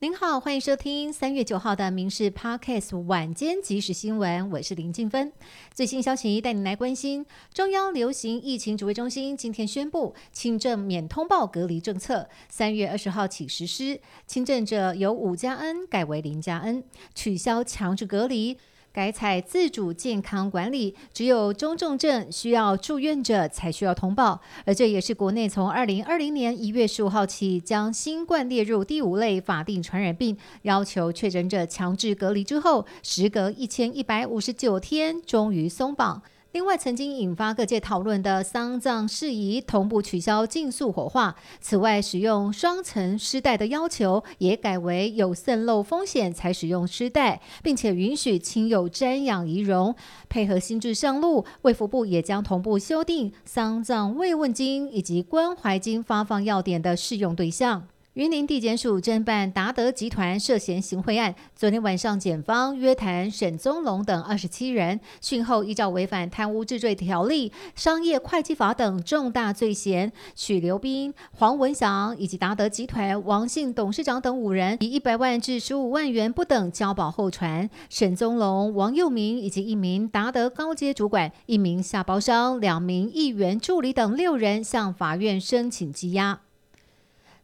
您好，欢迎收听三月九号的《民事 Podcast》晚间即时新闻，我是林静芬。最新消息带您来关心：中央流行疫情指挥中心今天宣布，轻症免通报隔离政策，三月二十号起实施。轻症者由五加 N 改为零加 N，取消强制隔离。改采自主健康管理，只有中重症需要住院者才需要通报，而这也是国内从二零二零年一月十五号起将新冠列入第五类法定传染病，要求确诊者强制隔离之后，时隔一千一百五十九天终于松绑。另外，曾经引发各界讨论的丧葬事宜同步取消尽速火化。此外，使用双层尸袋的要求也改为有渗漏风险才使用尸袋，并且允许亲友瞻仰遗容。配合新制上路，卫福部也将同步修订丧葬慰问金以及关怀金发放要点的适用对象。云林地检署侦办达德集团涉嫌行贿案，昨天晚上检方约谈沈宗龙等二十七人，讯后依照违反贪污治罪条例、商业会计法等重大罪嫌，许刘斌、黄文祥以及达德集团王姓董事长等五人，以一百万至十五万元不等交保候传。沈宗龙、王佑明以及一名达德高阶主管、一名下包商、两名议员助理等六人向法院申请羁押。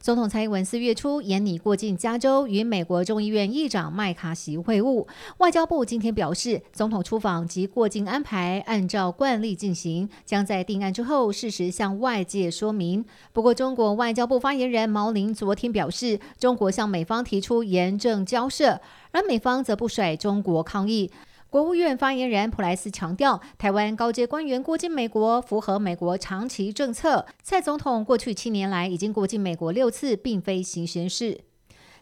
总统蔡英文四月初沿拟过境加州，与美国众议院议长麦卡锡会晤。外交部今天表示，总统出访及过境安排按照惯例进行，将在定案之后适时向外界说明。不过，中国外交部发言人毛宁昨天表示，中国向美方提出严正交涉，而美方则不甩中国抗议。国务院发言人普莱斯强调，台湾高阶官员过境美国符合美国长期政策。蔡总统过去七年来已经过境美国六次，并非新鲜事。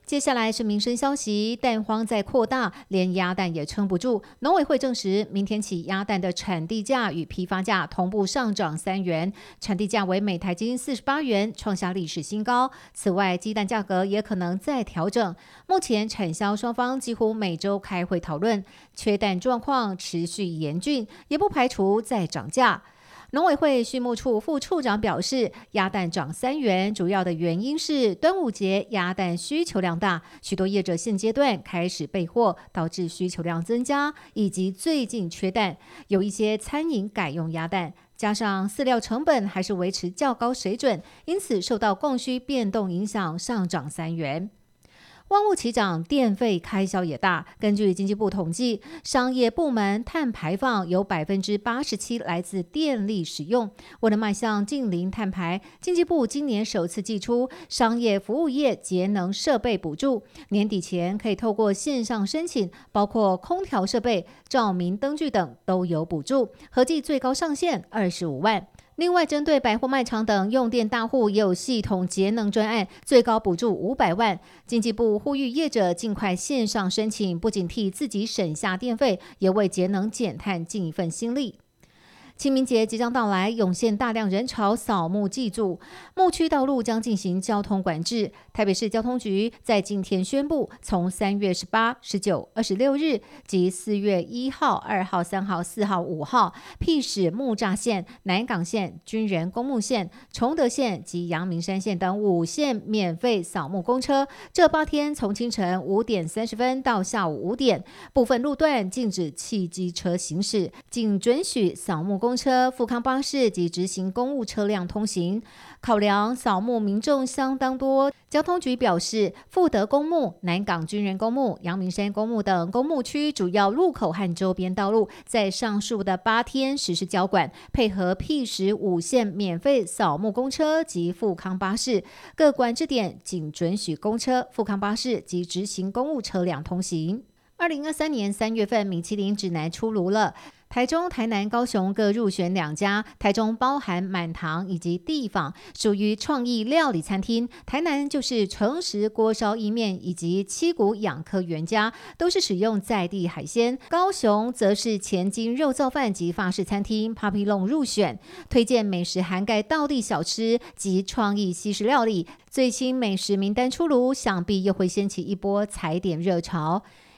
接下来是民生消息，蛋荒在扩大，连鸭蛋也撑不住。农委会证实，明天起鸭蛋的产地价与批发价同步上涨三元，产地价为每台斤四十八元，创下历史新高。此外，鸡蛋价格也可能再调整。目前产销双方几乎每周开会讨论，缺蛋状况持续严峻，也不排除再涨价。农委会畜牧处副处长表示，鸭蛋涨三元，主要的原因是端午节鸭蛋需求量大，许多业者现阶段开始备货，导致需求量增加，以及最近缺蛋，有一些餐饮改用鸭蛋，加上饲料成本还是维持较高水准，因此受到供需变动影响，上涨三元。万物齐涨，电费开销也大。根据经济部统计，商业部门碳排放有百分之八十七来自电力使用。为了迈向近零碳排，经济部今年首次寄出商业服务业节能设备补助，年底前可以透过线上申请，包括空调设备、照明灯具等都有补助，合计最高上限二十五万。另外，针对百货卖场等用电大户，也有系统节能专案，最高补助五百万。经济部呼吁业者尽快线上申请，不仅替自己省下电费，也为节能减碳尽一份心力。清明节即将到来，涌现大量人潮扫墓祭祖，墓区道路将进行交通管制。台北市交通局在今天宣布，从三月十八、十九、二十六日及四月一号、二号、三号、四号、五号，辟使木栅线、南港线、军人公墓线、崇德线及阳明山线等五线免费扫墓公车。这八天从清晨五点三十分到下午五点，部分路段禁止汽机车行驶，仅准许扫墓公。车、富康巴士及执行公务车辆通行。考量扫墓民众相当多，交通局表示，富德公墓、南港军人公墓、阳明山公墓等公墓区主要路口和周边道路，在上述的八天实施交管，配合 P 十五线免费扫墓公车及富康巴士，各管制点仅准许公车、富康巴士及执行公务车辆通行。二零二三年三月份，米其林指南出炉了。台中、台南、高雄各入选两家，台中包含满堂以及地坊，属于创意料理餐厅；台南就是诚实锅烧意面以及七股养科原家，都是使用在地海鲜；高雄则是前金肉燥饭及法式餐厅 Papi Long 入选，推荐美食涵盖道地小吃及创意西式料理。最新美食名单出炉，想必又会掀起一波踩点热潮。